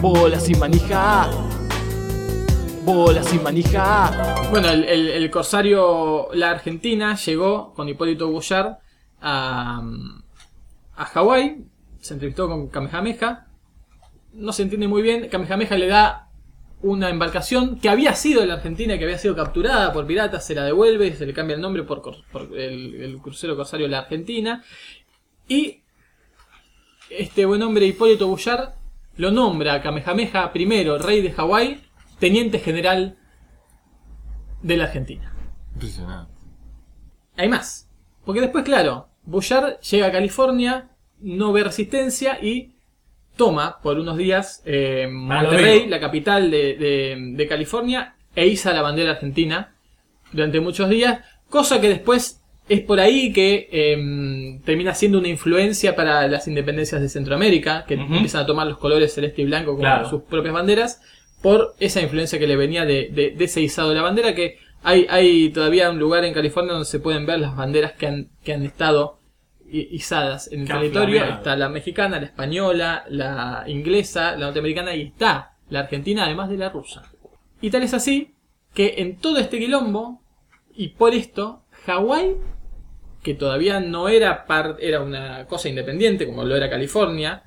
Bola sin manija. Bola sin manija. Bueno, el, corsario La Argentina llegó con Hipólito Boyard a, a Hawái, se entrevistó con Kamehameha, no se entiende muy bien, Kamehameha le da una embarcación que había sido la Argentina, que había sido capturada por piratas, se la devuelve, se le cambia el nombre por, el, crucero corsario La Argentina, y este buen hombre Hipólito Boyard lo nombra a Kamehameha I, rey de Hawái, teniente general de la Argentina. Impresionante. Hay más. Porque después, claro, Bullard llega a California, no ve resistencia y toma por unos días eh, Ah, Monterrey, la capital de, de- de California, e iza la bandera argentina durante muchos días. Cosa que después es por ahí que eh, termina siendo una influencia para las independencias de Centroamérica, que empiezan a tomar los colores celeste y blanco como Claro. sus propias banderas, por esa influencia que le venía de, de- de ese izado de la bandera, que hay, hay todavía un lugar en California donde se pueden ver las banderas que han, que han estado izadas en el territorio. flameado. Está la mexicana, la española, la inglesa, la norteamericana y está la argentina, además de la rusa. Y tal es así que en todo este quilombo, y por esto, Hawái, que todavía no era, par- era una cosa independiente como lo era California,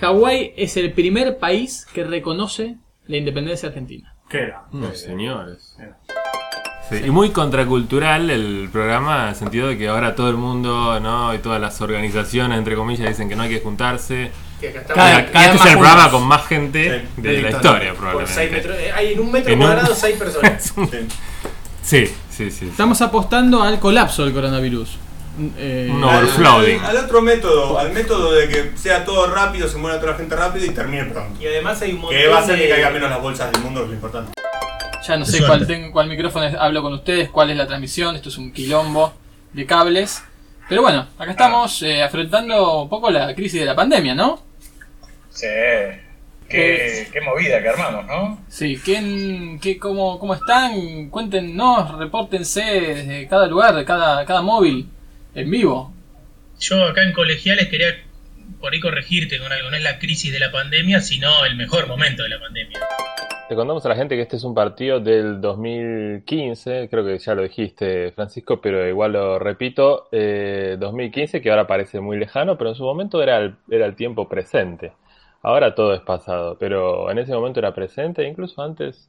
Hawái es el primer país que reconoce la independencia argentina. ¿Qué era? Eh, señores. era. Sí, y muy contracultural el programa, en el sentido de que ahora todo el mundo, ¿no? Y todas las organizaciones, entre comillas, dicen que no hay que juntarse. Que acá estamos- Cada- cada este es el programa con más gente Sí, de, de la historia, seis probablemente. eh, hay en un metro En un- cuadrado seis personas. Sí, sí, sí. sí. Estamos apostando al colapso del coronavirus. Eh, Un overflowing. Al, al otro método, al método de que sea todo rápido, se muera toda la gente rápido y termine pronto. Y además hay un montón Que va a hacer de... que caigan menos las bolsas del mundo, que es lo importante. Ya no sé cuál, tengo, cuál micrófono es- hablo con ustedes, cuál es la transmisión. Esto es un quilombo de cables. Pero bueno, acá estamos eh, afrontando un poco la crisis de la pandemia, ¿no? Sí. Qué, qué movida que armamos, ¿no? Sí, ¿quién, qué, cómo, ¿cómo están? Cuéntenos, repórtense desde cada lugar, de cada, cada móvil, en vivo. Yo acá en colegiales quería por ahí corregirte con algo. No es la crisis de la pandemia, sino el mejor momento de la pandemia. Le contamos a la gente que este es un partido del 2015, creo que ya lo dijiste, Francisco, pero igual lo repito, eh, 2015, que ahora parece muy lejano, pero en su momento era el, era el tiempo presente. Ahora todo es pasado, pero en ese momento era presente e incluso antes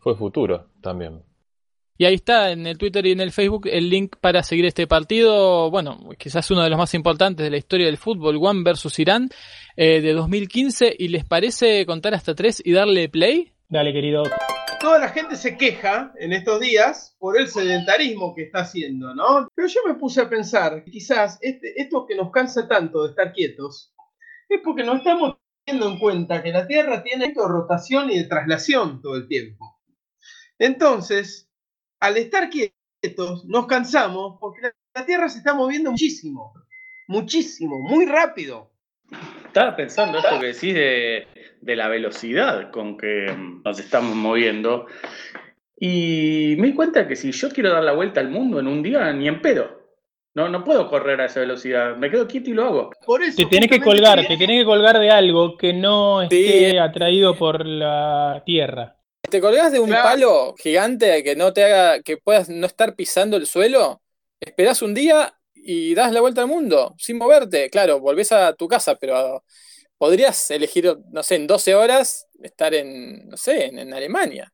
fue futuro también. Y ahí está en el Twitter y en el Facebook el link para seguir este partido. Bueno, quizás uno de los más importantes de la historia del fútbol, One versus Irán, eh, de 2015. ¿Y les parece contar hasta tres y darle play? Dale, querido. Toda la gente se queja en estos días por el sedentarismo que está haciendo, ¿no? Pero yo me puse a pensar, quizás este, esto que nos cansa tanto de estar quietos, es porque no estamos teniendo en cuenta que la Tierra tiene esto de rotación y de traslación todo el tiempo. Entonces, al estar quietos, nos cansamos porque la, la Tierra se está moviendo muchísimo, muchísimo, muy rápido. Estaba pensando esto que decís de, de la velocidad con que mm, nos estamos moviendo. Y me di cuenta que si yo quiero dar la vuelta al mundo en un día, ni en pedo. No, no puedo correr a esa velocidad. Me quedo quieto y lo hago. Por eso, Te tenés que colgar, te es- tenés que colgar de algo que no esté atraído por la tierra. ¿Te colgás de un Claro. palo gigante que no te haga, que puedas no estar pisando el suelo? Esperás un día y das la vuelta al mundo sin moverte. Claro, volvés a tu casa, pero podrías elegir, no sé, en 12 horas estar en, no sé, en, en Alemania.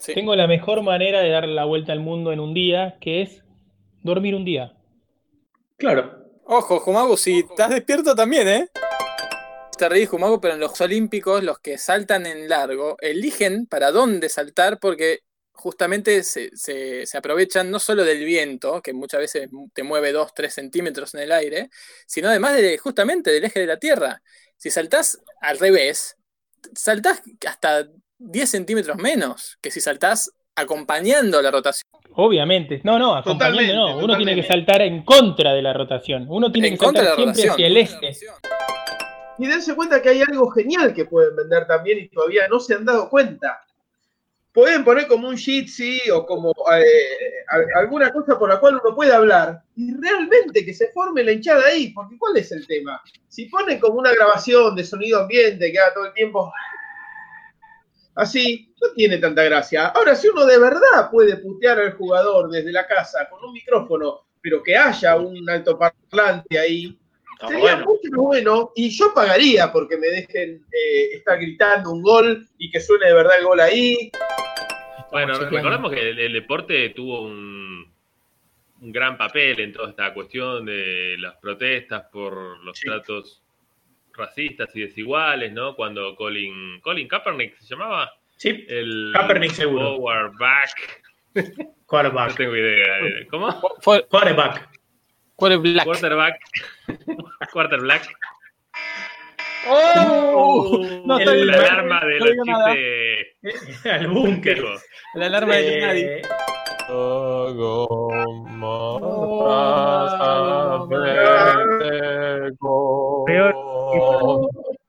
Sí. Tengo la mejor manera de dar la vuelta al mundo en un día, que es dormir un día. Claro. Ojo, Jumagu, si estás despierto también, ¿eh? Te reís, pero en los Olímpicos, los que saltan en largo, eligen para dónde saltar porque justamente se, se- se aprovechan no solo del viento, que muchas veces te mueve 2, 3 centímetros en el aire, sino además de, justamente del eje de la Tierra. Si saltás al revés, saltás hasta 10 centímetros menos que si saltás acompañando la rotación. Obviamente, no, no, acompañando Totalmente, no. Uno tiene que saltar en contra de la rotación. Uno tiene En que saltar la siempre rotación. hacia el este. Y dense cuenta que hay algo genial que pueden vender también y todavía no se han dado cuenta. Pueden poner como un Jitsi o como eh, alguna cosa por la cual uno puede hablar y realmente que se forme la hinchada ahí, porque ¿cuál es el tema? Si ponen como una grabación de sonido ambiente que haga todo el tiempo así, no tiene tanta gracia. Ahora, si uno de verdad puede putear al jugador desde la casa con un micrófono, pero que haya un altoparlante ahí, Está sería bueno. mucho más bueno y yo pagaría porque me dejen eh, estar gritando un gol y que suene de verdad el gol ahí. Bueno, chequeando. recordemos que el, el deporte tuvo un, un gran papel en toda esta cuestión de las protestas por los Sí. tratos racistas y desiguales, ¿no? Cuando Colin, Colin Kaepernick se llamaba, Sí, el Kaepernick seguro. forward back, no quarterback. tengo idea. ¿Cómo? Fue, Quarterback. Fue Black. ¡Oh! No, El- estoy- La alarma de no los chistes Al búnker. La alarma de Eh, nadie.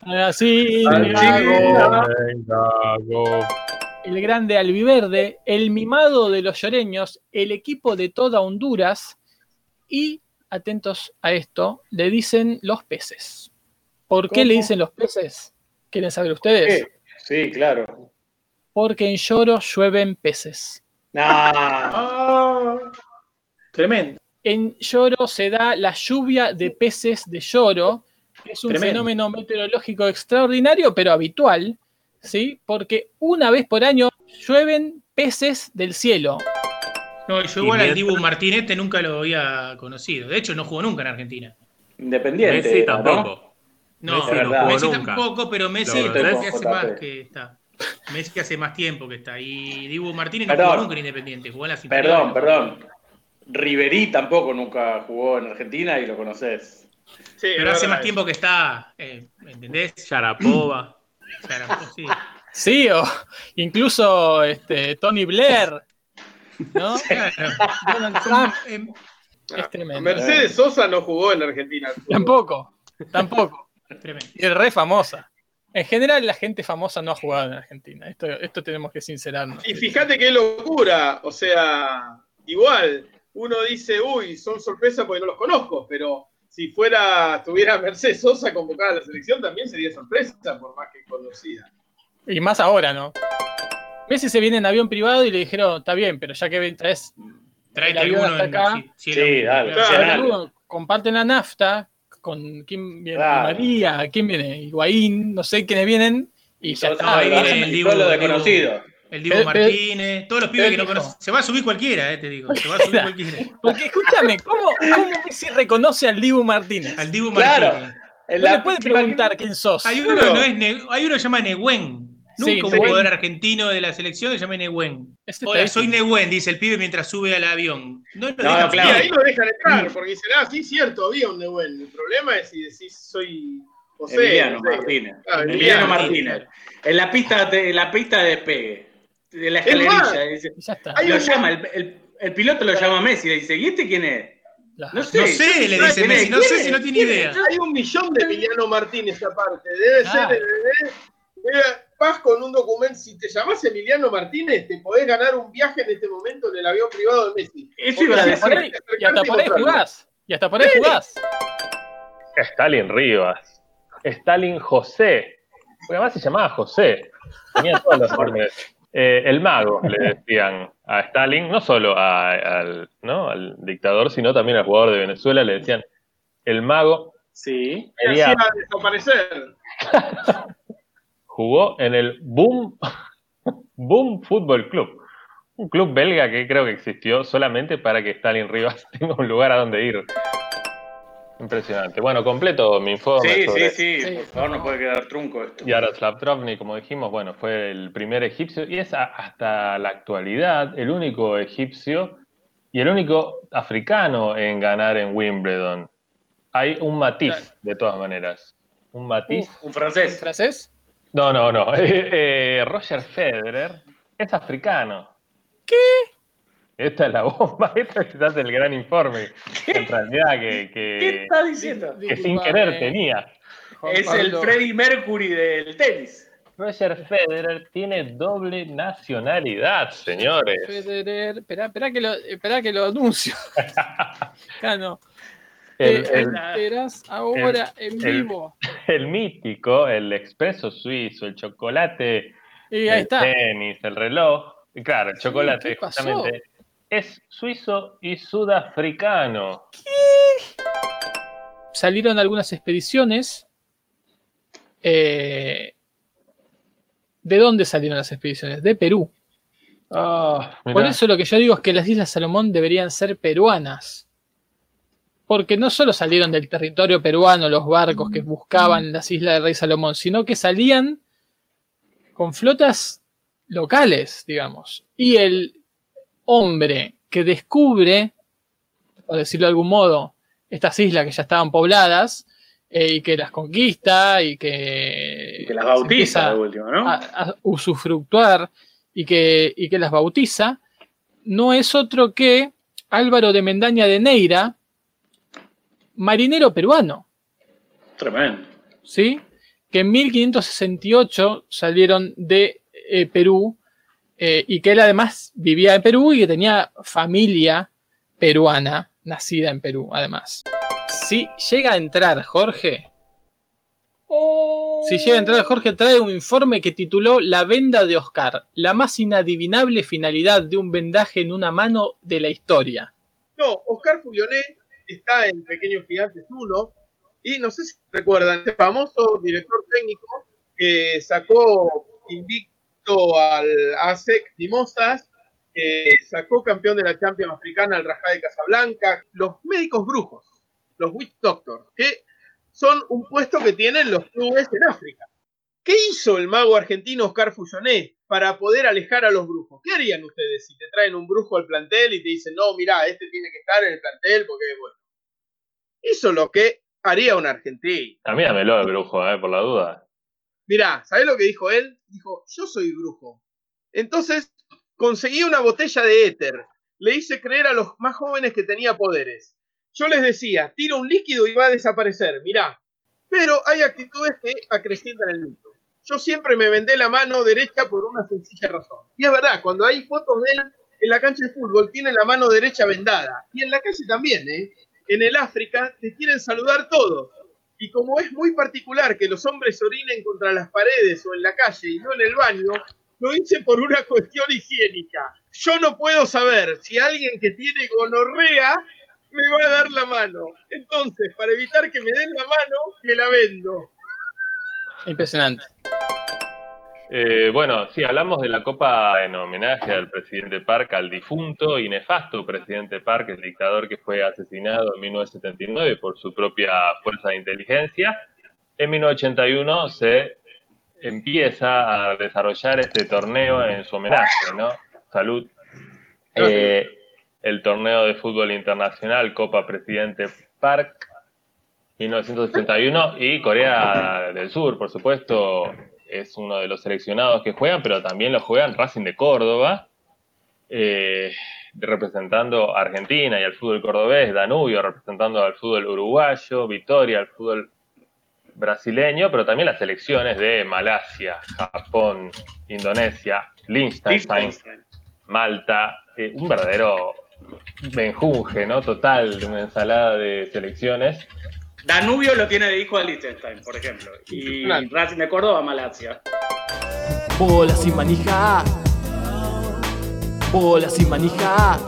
Así, el grande albiverde, el mimado de los lloreños, el equipo de toda Honduras y, atentos a esto, le dicen los peces. ¿Por qué le dicen los peces? ¿Quieren saber ustedes? Sí, claro. Porque en lloro llueven peces. Nah. Tremendo. En lloro se da la lluvia de peces de lloro, que es un Tremendo. fenómeno meteorológico extraordinario, pero habitual, ¿sí? Porque una vez por año llueven peces del cielo. No, yo igual al Dibu Martínez este nunca lo había conocido. De hecho, no jugó nunca en Argentina. Independiente. Messi tampoco. No, Messi no jugó Messi nunca. tampoco, pero Messi Lo que hace JP. más que está. Messi hace más tiempo que está. Y Dibu Martínez no jugó nunca en Independiente, jugó en las Perdón, perdón. Riverí tampoco nunca jugó en Argentina y lo conoces. Sí, Pero hace más tiempo que está, eh, ¿entendés? Sharapova. Sí. Sí, o incluso este, Tony Blair, ¿no? Claro. Donald Trump. Em, Es tremendo. Mercedes Sosa no jugó en Argentina. Tampoco, tampoco. tremendo. Y es re famosa. En general, la gente famosa no ha jugado en Argentina. Esto, esto tenemos que sincerarnos. Y fíjate qué locura, o sea, igual, uno dice, uy, son sorpresas porque no los conozco, pero si fuera, tuviera Mercedes Sosa convocada a la selección también sería sorpresa, por más que conocida. Y más ahora, ¿no? Messi se viene en avión privado y le dijeron, está bien, pero ya que traes Tráete El avión alguno hasta en acá. si Sí, lo- dale. claro. Claro. Comparten la nafta con quién viene Claro. María, quién viene Higuaín, no sé quiénes vienen y ya está. ahí viene el Dibu- el Martínez, todos los pibes que no conocen. Se va a subir cualquiera, eh, te digo. Se va a subir cualquiera. Porque escúchame, ¿cómo, cómo Messi reconoce al Dibu Martínez? Al Dibu Claro. Martínez. En No le puede preguntar quién sos. Hay uno, Claro. no es hay uno que se llama Nehuen. Nunca Sí, un Nehuen. jugador argentino de la selección se llama Nehuen. Este Hola, soy. Nehuen, dice el pibe mientras sube al avión. No lo No, dejan claro. ahí lo dejan entrar, porque dicen, ah, sí, cierto, había un Nehuen. El problema es si decís, soy José. Emiliano. Martínez. Ah, Emiliano Emiliano Martínez. En la pista de, en la pista de despegue. De la escalerilla. dice- Y ya está. Hay lo un- llama, el, el- el piloto lo llama a Messi le dice, ¿y este quién es? La- No sé. No sé, le dice ¿Quién es? Messi, no ¿Quién sé es? si no tiene ¿Quién es? idea. Hay un millón de Emiliano Martínez aparte. Debe Ah. ser. debe- vas con un documento. Si te llamás Emiliano Martínez, te podés ganar un viaje en este momento en el avión privado de Messi. Eso iba a si Y hasta decir. por ahí- y hasta por ahí jugás. Y hasta por ahí jugás. Stalin Rivas. Stalin José. Porque además se llamaba José. Tenía todos los nombres. Eh, el mago, le decían a Stalin, no solo a- al, ¿no? al dictador, sino también al jugador de Venezuela, le decían el mago. Sí. Medía- hacía desaparecer. jugó en el Boom, Boom Fútbol Club. Un club belga que creo que existió solamente para que Stalin Rivas tenga un lugar a donde ir. Impresionante. Bueno, completo mi informe. Sí, sobre sí, sí, Sí. por favor, no puede quedar trunco esto. Yaroslav Trovny, como dijimos, bueno, fue el primer egipcio y es a- hasta la actualidad el único egipcio y el único africano en ganar en Wimbledon. Hay un matiz, de todas maneras. Un matiz. Un francés. ¿Francés? No, no, no. Eh, Roger Federer es africano. ¿Qué? Esta es la bomba, esta es quizás el gran informe. En realidad que, ¿Qué que, está diciendo? que sin querer tenía. Juan Es el. Freddie Mercury del tenis. Roger Federer tiene doble nacionalidad, señores. Federer, esperá, esperá que lo, esperá que lo anuncio. Acá no. El, Te el- enterás ahora en el- vivo. el mítico, el expreso suizo, el chocolate Y ahí el está. tenis, el reloj. Y claro, el chocolate, justamente, es suizo y sudafricano. Salieron algunas expediciones. Eh, ¿De dónde salieron las expediciones? De Perú. Ah, Por eso lo que yo digo es que las Islas Salomón deberían ser peruanas. Porque no solo salieron del territorio peruano los barcos que buscaban las Islas del Rey Salomón, sino que salían con flotas locales, digamos. Y el hombre que descubre, por decirlo de algún modo, estas islas que ya estaban pobladas eh, y que las conquista y que, Que las bautiza empieza de último, ¿no? a, a usufructuar y que, y que las bautiza, no es otro que Álvaro de Mendaña de Neira, marinero peruano, Tremendo. ¿sí? Que en 1568 salieron de eh, Perú eh, y que él además vivía en Perú y que tenía familia peruana, nacida en Perú, además. Si llega a entrar Jorge, si llega a entrar Jorge, trae un informe que tituló La venda de Oscar, la más inadivinable finalidad de un vendaje en una mano de la historia. No, Oscar Fulioné está en Pequeños Gigantes 1 y no sé si recuerdan, este famoso director técnico que sacó invicto al ASEC Mimosas, que sacó campeón de la Champions Africana al Rajá de Casablanca, los médicos brujos, los Witch Doctors, que son un puesto que tienen los clubes en África. ¿Qué hizo el mago argentino Oscar Fulloné para poder alejar a los brujos? ¿Qué harían ustedes si te traen un brujo al plantel y te dicen, no, mira, este tiene que estar en el plantel porque es bueno? Hizo lo que haría un argentino. A mí dámelo el brujo, eh, por la duda. Mirá, ¿sabés lo que dijo él? Dijo, yo soy brujo. Entonces conseguí una botella de éter. Le hice creer a los más jóvenes que tenía poderes. Yo les decía, tira un líquido y va a desaparecer, mirá. Pero hay actitudes que acrecientan el mito. Yo siempre me vendé la mano derecha por una sencilla razón. Y es verdad, cuando hay fotos de él en la cancha de fútbol, tiene la mano derecha vendada. Y en la calle también, ¿eh? En el África te quieren saludar todos. Y como es muy particular que los hombres orinen contra las paredes o en la calle y no en el baño, lo hice por una cuestión higiénica. Yo no puedo saber si alguien que tiene gonorrea me va a dar la mano. Entonces, para evitar que me den la mano, me la vendo. Impresionante. Eh, bueno, sí, hablamos de la Copa en homenaje al presidente Park, al difunto y nefasto presidente Park, el dictador que fue asesinado en 1979 por su propia fuerza de inteligencia. En 1981 se empieza a desarrollar este torneo en su homenaje, ¿no? Salud. Eh, el torneo de fútbol internacional Copa Presidente Park 1981 y Corea del Sur, por supuesto, es uno de los seleccionados que juegan, pero también lo juegan Racing de Córdoba, eh, representando a Argentina y al fútbol cordobés, Danubio representando al fútbol uruguayo, Vitoria al fútbol brasileño, pero también las selecciones de Malasia, Japón, Indonesia, Liechtenstein, Malta, eh, un verdadero menjunje, ¿no? Total, una ensalada de selecciones. Danubio lo tiene de hijo de Liechtenstein, por ejemplo. Y Claro. Racing de Córdoba, Malasia. Bola sin manija. Bola sin manija.